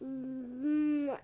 嗯，啊。